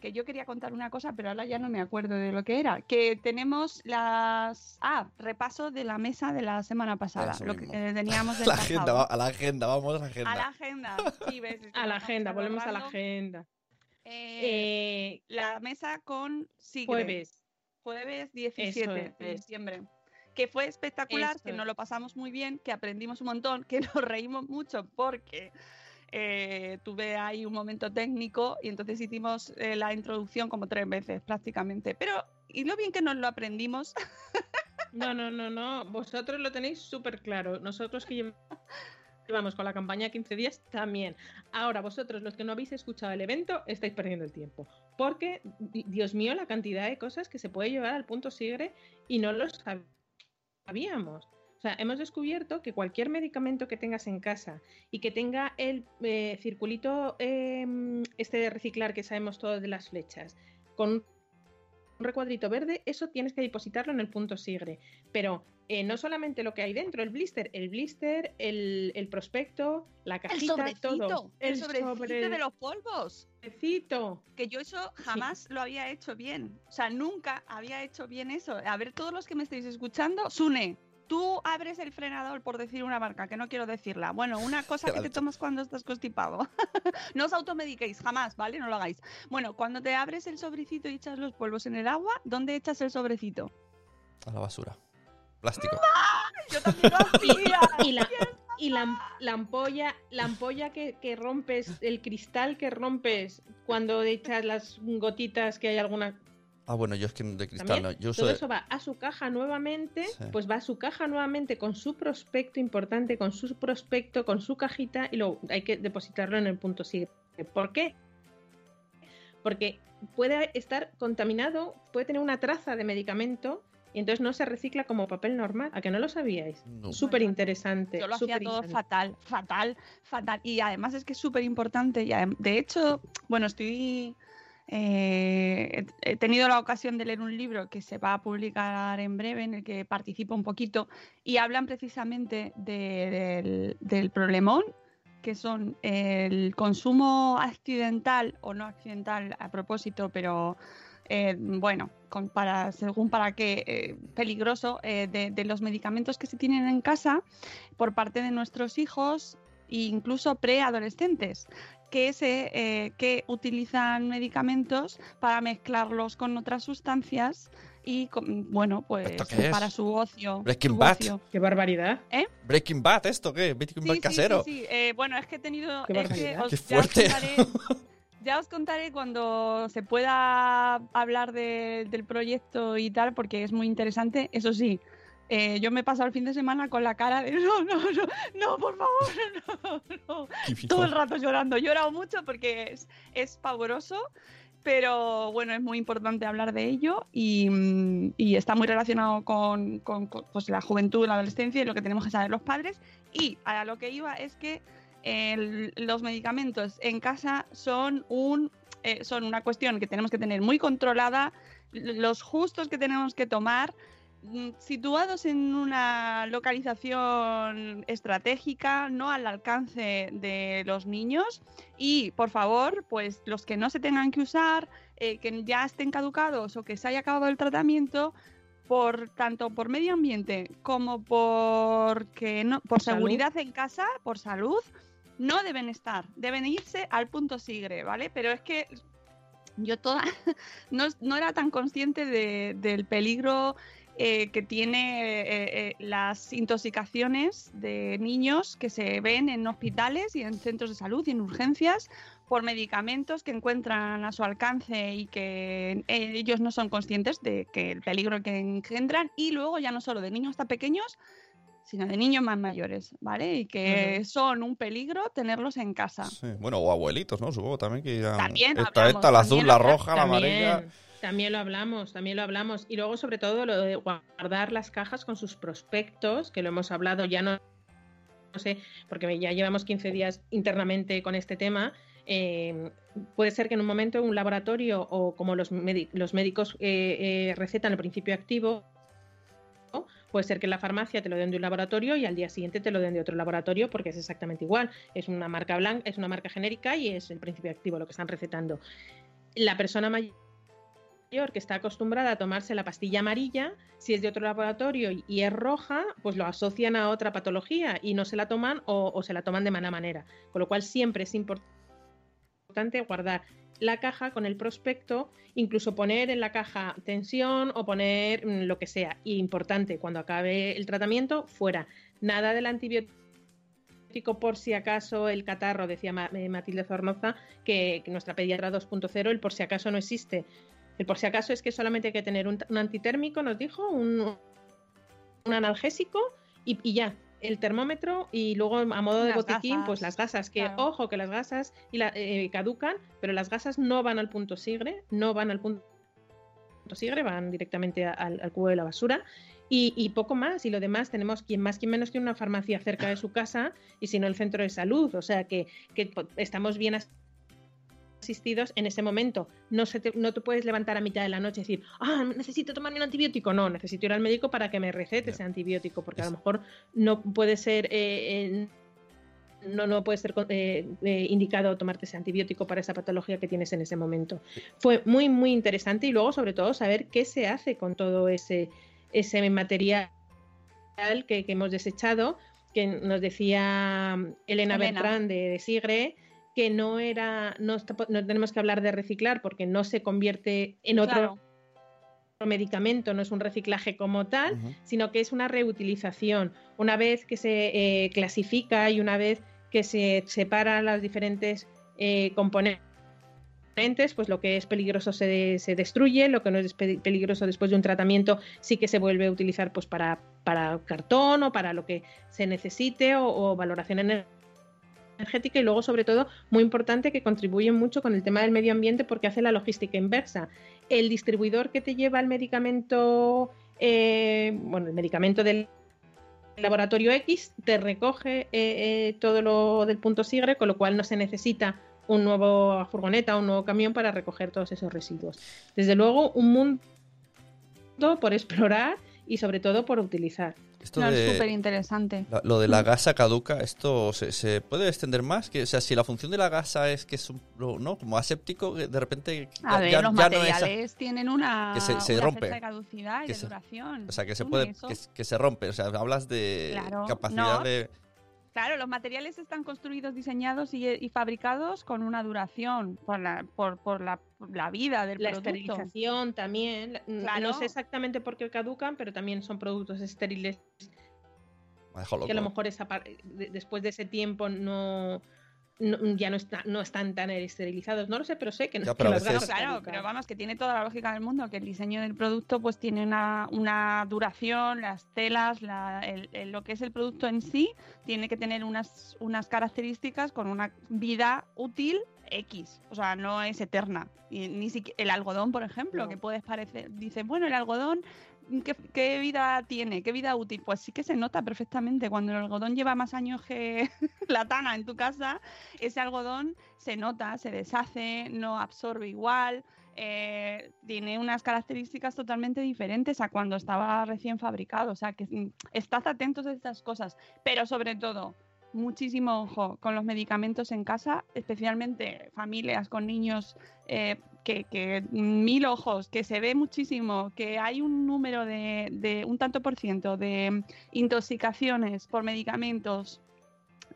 que yo quería contar una cosa, pero ahora ya no me acuerdo de lo que era. Que tenemos las. Ah, repaso de la mesa de la semana pasada. Eso Lo que mismo. eh, teníamos del La agenda, pasado. a la agenda, vamos a la agenda. A la agenda. Sí, ves, A la agenda, volvemos a la agenda. Eh, Eh, la mesa con Sigre. jueves. Jueves 17 de diciembre. Que fue espectacular, Eso que es. nos lo pasamos muy bien, que aprendimos un montón, que nos reímos mucho porque eh, tuve ahí un momento técnico y entonces hicimos eh, la introducción como tres veces prácticamente. Pero, y lo bien que nos lo aprendimos. No, no, no, no. Vosotros lo tenéis súper claro. Nosotros que llev- llevamos con la campaña 15 días también. Ahora, vosotros, los que no habéis escuchado el evento, estáis perdiendo el tiempo. Porque, di- Dios mío, la cantidad de cosas que se puede llevar al punto sigre y no lo sab- sabíamos. O sea, hemos descubierto que cualquier medicamento que tengas en casa y que tenga el eh, circulito eh, este de reciclar que sabemos todos de las flechas, con un recuadrito verde, eso tienes que depositarlo en el punto sigre. Pero eh, no solamente lo que hay dentro, el blister, el blister, el, el prospecto, la El cajita, sobrecito, todo. el sobrecito de los polvos. sobrecito. Que yo eso jamás lo había hecho bien. O sea, nunca había hecho bien eso. A ver, todos los que me estáis escuchando, Sune, tú abres el frenador por decir una marca, que no quiero decirla. Bueno, una cosa que te tomas cuando estás constipado. no os automediquéis, jamás, ¿vale? No lo hagáis. Bueno, cuando te abres el sobrecito y echas los polvos en el agua, ¿dónde echas el sobrecito? A la basura. Plástico. Yo también lo hacía. Y la, y la, la ampolla, la ampolla que, que rompes, el cristal que rompes cuando echas las gotitas que hay alguna Ah, bueno, yo es que de cristal También no. Yo todo de- eso va a su caja nuevamente, Sí. pues va a su caja nuevamente con su prospecto importante, con su prospecto, con su cajita y luego hay que depositarlo en el punto siguiente. ¿Por qué? Porque puede estar contaminado, puede tener una traza de medicamento y entonces no se recicla como papel normal. ¿A que no lo sabíais? No. Súper interesante. Yo lo hacía todo fatal, fatal, fatal. Y además es que es súper importante. De hecho, bueno, estoy. Eh, he tenido la ocasión de leer un libro que se va a publicar en breve, en el que participo un poquito, y hablan precisamente de- del, del problemón que son el consumo accidental o no accidental a propósito, pero eh, bueno, con- para, según para qué eh, peligroso, eh, de, de los medicamentos que se tienen en casa por parte de nuestros hijos e incluso preadolescentes. Que, se, eh, que utilizan medicamentos para mezclarlos con otras sustancias y, con- bueno, pues ¿Esto qué es? para su ocio. Breaking su Bad. ocio. Qué barbaridad. Breaking Bad, ¿esto qué? Breaking Sí, Bad sí, casero. sí, sí. Eh, bueno, es que he tenido. Qué es que os- Qué ya os fuerte. contaré- Ya os contaré cuando se pueda hablar de- del proyecto y tal, porque es muy interesante. Eso sí, eh, yo me he pasado el fin de semana con la cara de no, no, no, no, por favor, no, no. Todo el rato llorando. He llorado mucho porque es, es pavoroso, pero bueno, es muy importante hablar de ello y, mm, y está muy relacionado con, con- con, pues, la juventud, la adolescencia y lo que tenemos que saber los padres. Y a lo que iba es que el- los medicamentos en casa son un eh, son una cuestión que tenemos que tener muy controlada, los justos que tenemos que tomar, situados en una localización estratégica, no al alcance de los niños. Y por favor, pues los que no se tengan que usar, eh, que ya estén caducados o que se haya acabado el tratamiento, por tanto por medio ambiente como por que no, por seguridad en casa, por salud, no deben estar, deben irse al punto sigre, ¿vale? Pero es que yo toda no, no era tan consciente de- del peligro eh, que tiene eh, eh, las intoxicaciones de niños que se ven en hospitales y en centros de salud y en urgencias por medicamentos que encuentran a su alcance y que eh, ellos no son conscientes de que el peligro que engendran y luego ya no solo de niños hasta pequeños sino de niños más mayores, ¿vale? Y que son un peligro tenerlos en casa. Sí, Bueno, o abuelitos, ¿no? Supongo también que irán- También Esta, hablamos, esta, la azul, la roja, la amarilla. También, lo hablamos, también lo hablamos. Y luego, sobre todo, lo de guardar las cajas con sus prospectos, que lo hemos hablado ya no, sé, porque ya llevamos 15 días internamente con este tema. Eh, puede ser que en un momento un laboratorio o como los, los médicos eh, eh, recetan el principio activo, puede ser que en la farmacia te lo den de un laboratorio y al día siguiente te lo den de otro laboratorio porque es exactamente igual. Es una marca blanca, es una marca genérica y es el principio activo lo que están recetando. La persona mayor que está acostumbrada a tomarse la pastilla amarilla, si es de otro laboratorio y- es roja, pues lo asocian a otra patología y no se la toman o, o se la toman de mala manera. Con lo cual siempre es importante guardar la caja con el prospecto, incluso poner en la caja tensión o poner mm, lo que sea. Y importante, cuando acabe el tratamiento, fuera. Nada del antibiótico por si acaso el catarro, decía eh, Matilde Zornoza, que nuestra pediatra 2.0, el por si acaso no existe. El por si acaso es que solamente hay que tener un, un antitérmico, nos dijo, un, un analgésico y, y ya. El termómetro y luego a modo de Las botiquín, gasas, pues las gasas, que claro. ojo que las gasas y la- eh, caducan, pero las gasas no van al punto sigre, no van al punto sigre, van directamente al, al cubo de la basura. Y, y poco más, y lo demás tenemos quien más, quien menos tiene una farmacia cerca de su casa y si no el centro de salud, o sea que, que estamos bien asistidos en ese momento. No, se te, no te puedes levantar a mitad de la noche y decir, ah, necesito tomarme un antibiótico. No, necesito ir al médico para que me recete ese antibiótico, porque a lo mejor no puede ser... eh, eh, no, no puede ser eh, eh, indicado tomarte ese antibiótico para esa patología que tienes en ese momento. Fue muy, muy interesante y luego, sobre todo, saber qué se hace con todo ese, ese material que, que hemos desechado, que nos decía Elena, Elena. Bertrand de, de Sigre, que no era, no, está- no tenemos que hablar de reciclar porque no se convierte en otro Claro. medicamento, no es un reciclaje como tal, sino que es una reutilización. Una vez que se eh, clasifica y una vez que se separan las diferentes eh, componentes, pues lo que es peligroso se, se destruye, lo que no es pe- peligroso después de un tratamiento sí que se vuelve a utilizar pues para, para cartón o para lo que se necesite o, o valoración ener- energética y luego sobre todo muy importante que contribuye mucho con el tema del medio ambiente porque hace la logística inversa. El distribuidor que te lleva el medicamento, eh, bueno, el medicamento del laboratorio X te recoge eh, eh, todo lo del punto sigre, con lo cual no se necesita un nuevo furgoneta, un nuevo camión para recoger todos esos residuos. Desde luego, un mundo por explorar y sobre todo por utilizar. Esto No, es de- súper interesante. lo de la gasa caduca, ¿esto se, se puede extender más? Que, o sea, si la función de la gasa es que es un, ¿no? como aséptico, de repente A ya- ver, ya- los ya no es materiales tienen una, que se- se una rompe. fecha de caducidad y Que de se- duración. o sea, que se puede, eso- que, que se rompe. O sea, hablas de Claro, capacidad no. de... Claro, los materiales están construidos, diseñados y, y fabricados con una duración por la, por, por la, la vida del La producto. esterilización también. Claro. No sé exactamente por qué caducan, pero también son productos estériles que a lo mejor esa de- después de ese tiempo no, no- ya no, está- no están tan esterilizados. No lo sé, pero sé que, no- Ya, pero veces- Claro, pero vamos, que tiene toda la lógica del mundo, que el diseño del producto pues tiene una, una duración, las telas, la- el- el- lo que es el producto en sí, tiene que tener unas, unas características con una vida útil X, o sea, no es eterna. Y ni siquiera el algodón, por ejemplo, No. que puedes parecer, dice, bueno, el algodón, ¿qué, qué vida tiene? ¿Qué vida útil? Pues sí que se nota perfectamente. Cuando el algodón lleva más años que la tana en tu casa, ese algodón se nota, se deshace, no absorbe igual, eh, tiene unas características totalmente diferentes a cuando estaba recién fabricado. O sea, que mm, estad atentos a estas cosas, pero sobre todo, muchísimo ojo con los medicamentos en casa, especialmente familias con niños. eh, que, mil ojos, que se ve muchísimo, que hay un número de, un tanto por ciento de intoxicaciones por medicamentos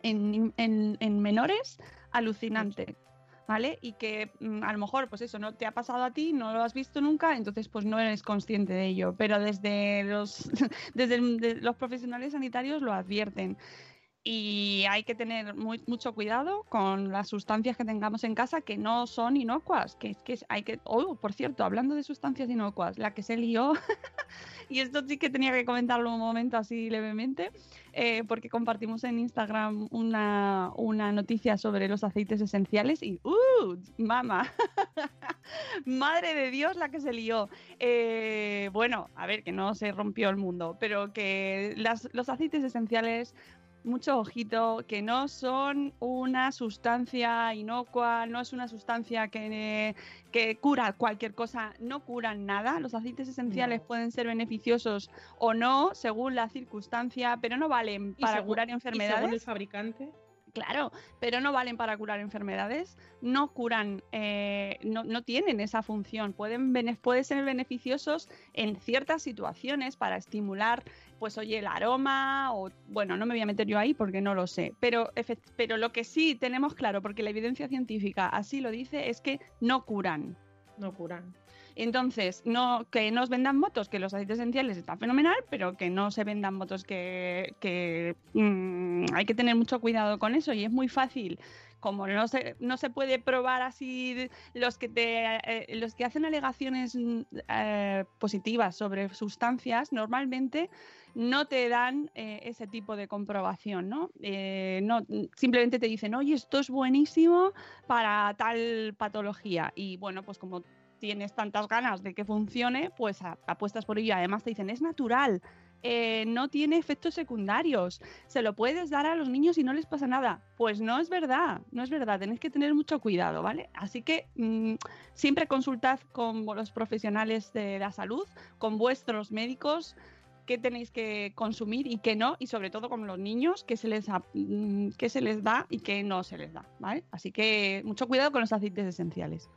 en, en- en menores alucinante. ¿Vale? Y que mm, a lo mejor, pues eso, no te ha pasado a ti, no lo has visto nunca, entonces pues no eres consciente de ello. Pero desde los, desde los profesionales sanitarios lo advierten. Y hay que tener mucho cuidado con las sustancias que tengamos en casa que no son inocuas. Que es que hay que. Oh, por cierto, hablando de sustancias inocuas, la que se lió, y esto sí que tenía que comentarlo un momento así levemente, eh, porque compartimos en Instagram una, una noticia sobre los aceites esenciales y ¡uh! ¡Mama! Madre de Dios la que se lió. Eh, bueno, a ver, que no se rompió el mundo, pero que las- los aceites esenciales mucho ojito, que no son una sustancia inocua, no es una sustancia que, que cura cualquier cosa, no curan nada. Los aceites esenciales No. pueden ser beneficiosos o no, según la circunstancia, pero no valen para según- curar y según enfermedades. el fabricante. Claro, pero no valen para curar enfermedades, no curan, eh, no, tienen esa función. Pueden, pueden ser beneficiosos en ciertas situaciones para estimular, pues oye, el aroma o, bueno, no me voy a meter yo ahí porque no lo sé, pero, pero lo que sí tenemos claro, porque la evidencia científica así lo dice, es que no curan. No curan. Entonces, no, que nos vendan motos, que los aceites esenciales está fenomenal, pero que no se vendan motos que, mm, hay que tener mucho cuidado con eso y es muy fácil. Como no se, no se puede probar así los que te eh, los que hacen alegaciones eh, positivas sobre sustancias, normalmente no te dan eh, ese tipo de comprobación, ¿no? No simplemente te dicen, oye, esto es buenísimo para tal patología. Y bueno, pues como tienes tantas ganas de que funcione, pues apuestas por ello. Además te dicen, es natural, eh, no tiene efectos secundarios, se lo puedes dar a los niños y no les pasa nada. Pues no es verdad, no es verdad, tenéis que tener mucho cuidado, ¿vale? Así que mm, siempre consultad con los profesionales de la salud, con vuestros médicos, qué tenéis que consumir y qué no, y sobre todo con los niños, qué se les, mm, qué se les da y qué no se les da, ¿vale? Así que mucho cuidado con los aceites esenciales,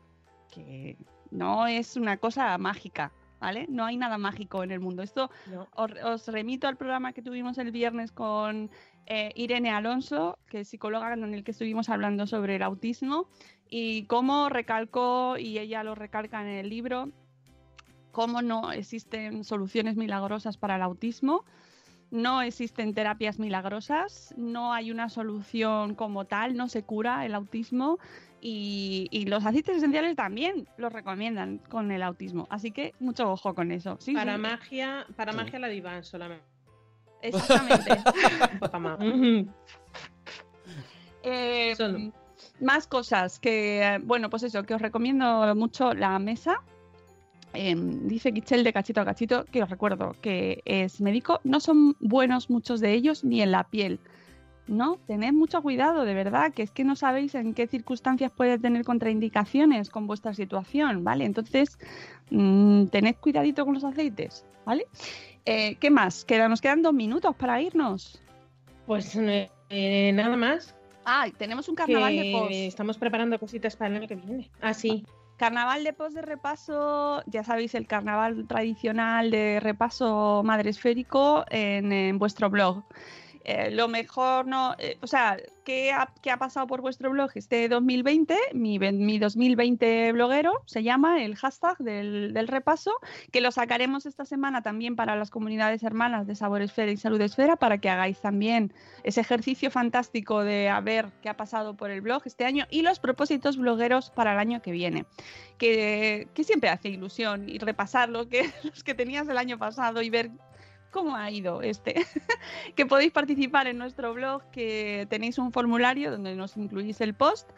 que no es una cosa mágica, ¿vale? No hay nada mágico en el mundo. Esto No. os, os remito al programa que tuvimos el viernes con eh, Irene Alonso, que es psicóloga en el que estuvimos hablando sobre el autismo y cómo recalcó, y ella lo recalca en el libro, cómo no existen soluciones milagrosas para el autismo. No existen terapias milagrosas, no hay una solución como tal, no se cura el autismo y, y los aceites esenciales también los recomiendan con el autismo. Así que mucho ojo con eso. Sí, para sí, magia, para Sí. magia la diván solamente. exactamente. Eh, Solo. más cosas que, bueno, pues eso, que os recomiendo mucho la mesa. Em, dice Gichel de cachito a cachito, que os recuerdo que es médico. No son buenos muchos de ellos ni en la piel. ¿No? Tened mucho cuidado, de verdad, que es que no sabéis en qué circunstancias puede tener contraindicaciones con vuestra situación, ¿vale? Entonces, mm, tened cuidadito con los aceites, ¿vale? Eh, ¿Qué más? Queda- nos quedan dos minutos para irnos. Pues eh, eh, nada más. Ah, tenemos un carnaval que de post. Estamos preparando cositas para el año que viene. Ah, sí. Carnaval de post de repaso, ya sabéis, el carnaval tradicional de repaso madre esférico en, en vuestro blog. Eh, lo mejor no, eh, o sea, ¿qué ha, qué ha pasado por vuestro blog este 2020? Mi, mi 2020 bloguero se llama el hashtag del, del repaso, que lo sacaremos esta semana también para las comunidades hermanas de Sabor Esfera y Salud Esfera para que hagáis también ese ejercicio fantástico de a ver qué ha pasado por el blog este año y los propósitos blogueros para el año que viene. Que, que siempre hace ilusión y repasar lo que, los que tenías el año pasado y ver cómo ha ido este. que podéis participar en nuestro blog, que tenéis un formulario donde nos incluís el post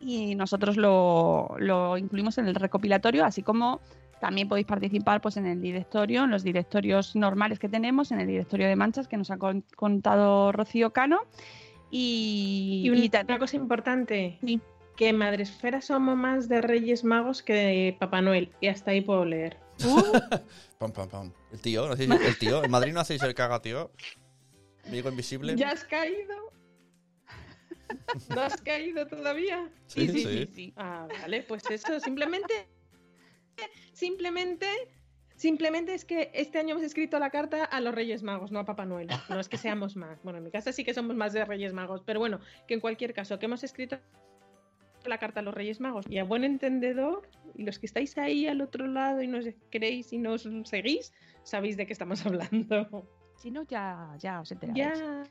y nosotros lo, lo incluimos en el recopilatorio, así como también podéis participar pues, en el directorio, en los directorios normales que tenemos, en el directorio de manchas que nos ha con- contado Rocío Cano. Y, Y, un- y ta- una cosa importante, Sí. que en Madresfera somos más de Reyes Magos que de Papá Noel. Y hasta ahí puedo leer. Pam, pam, pam. El tío, no sé si- el tío. En Madrid no hacéis el caga, tío. Amigo invisible. ¿Ya has caído? ¿No has caído todavía? Sí, sí, sí. sí, sí. Ah, vale, pues eso, simplemente, simplemente, simplemente es que este año hemos escrito la carta a los Reyes Magos, no a Papá Noel. No es que seamos más. Bueno, en mi casa sí que somos más de Reyes Magos, pero bueno, que en cualquier caso, que hemos escrito la carta a los Reyes Magos y a buen entendedor, y los que estáis ahí al otro lado y nos queréis y nos seguís, sabéis de qué estamos hablando. Si no, ya, ya os enteraréis. Ya.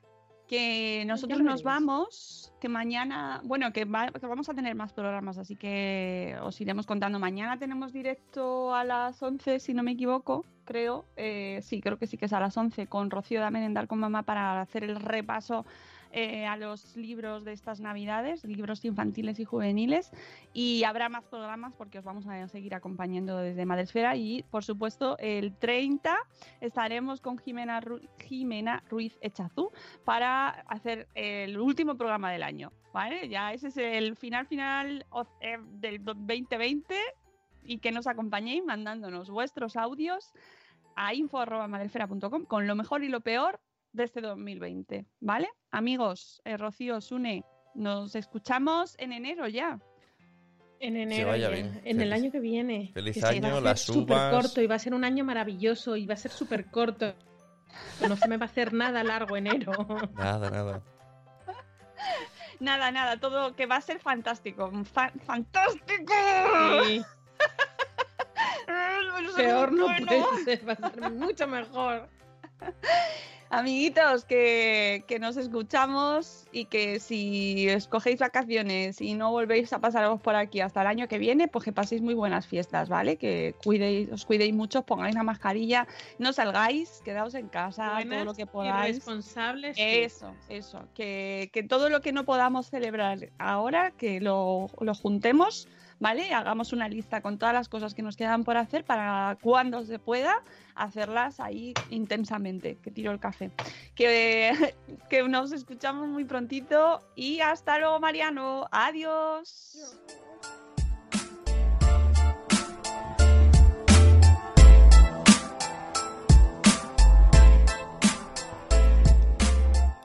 Que nosotros nos vamos, que mañana, bueno, que, va- que vamos a tener más programas, así que os iremos contando. Mañana tenemos directo a las 11, si no me equivoco, creo. Eh, sí, creo que sí que es a las 11, con Rocío de Merendar con Mamá para hacer el repaso eh, a los libros de estas navidades, libros infantiles y juveniles. Y habrá más programas porque os vamos a seguir acompañando desde Madresfera. Y, por supuesto, el 30 estaremos con Jimena, Ru- Jimena Ruiz Echazú para hacer el último programa del año, ¿vale? Ya ese es el final final eh, del do- 2020 y que nos acompañéis mandándonos vuestros audios a info.madrefera.com con lo mejor y lo peor de este 2020, ¿vale? Amigos, eh, Rocío, Sune, nos escuchamos en enero ya. En enero, vaya ya, bien. en el año que viene. feliz que se va a año, las uvas. corto y va a ser un año maravilloso y va a ser súper corto. No se me va a hacer nada largo enero. Nada, nada. Nada, nada, todo que va a ser fantástico. fa- ¡Fantástico! Sí, peor no bueno. puede ser, va a ser mucho mejor. Amiguitos, que, que nos escuchamos y que si escogéis vacaciones y no volvéis a pasaros por aquí hasta el año que viene, pues que paséis muy buenas fiestas, ¿vale? Que cuidéis, os cuidéis mucho, pongáis la mascarilla, no salgáis, quedaos en casa, todo lo que y podáis. responsables. Eso, eso, que, que todo lo que no podamos celebrar ahora, que lo, lo juntemos, ¿vale? Hagamos una lista con todas las cosas que nos quedan por hacer para cuando se pueda hacerlas ahí intensamente, que tiro el café. Que, que nos escuchamos muy prontito y hasta luego, Mariano. Adiós.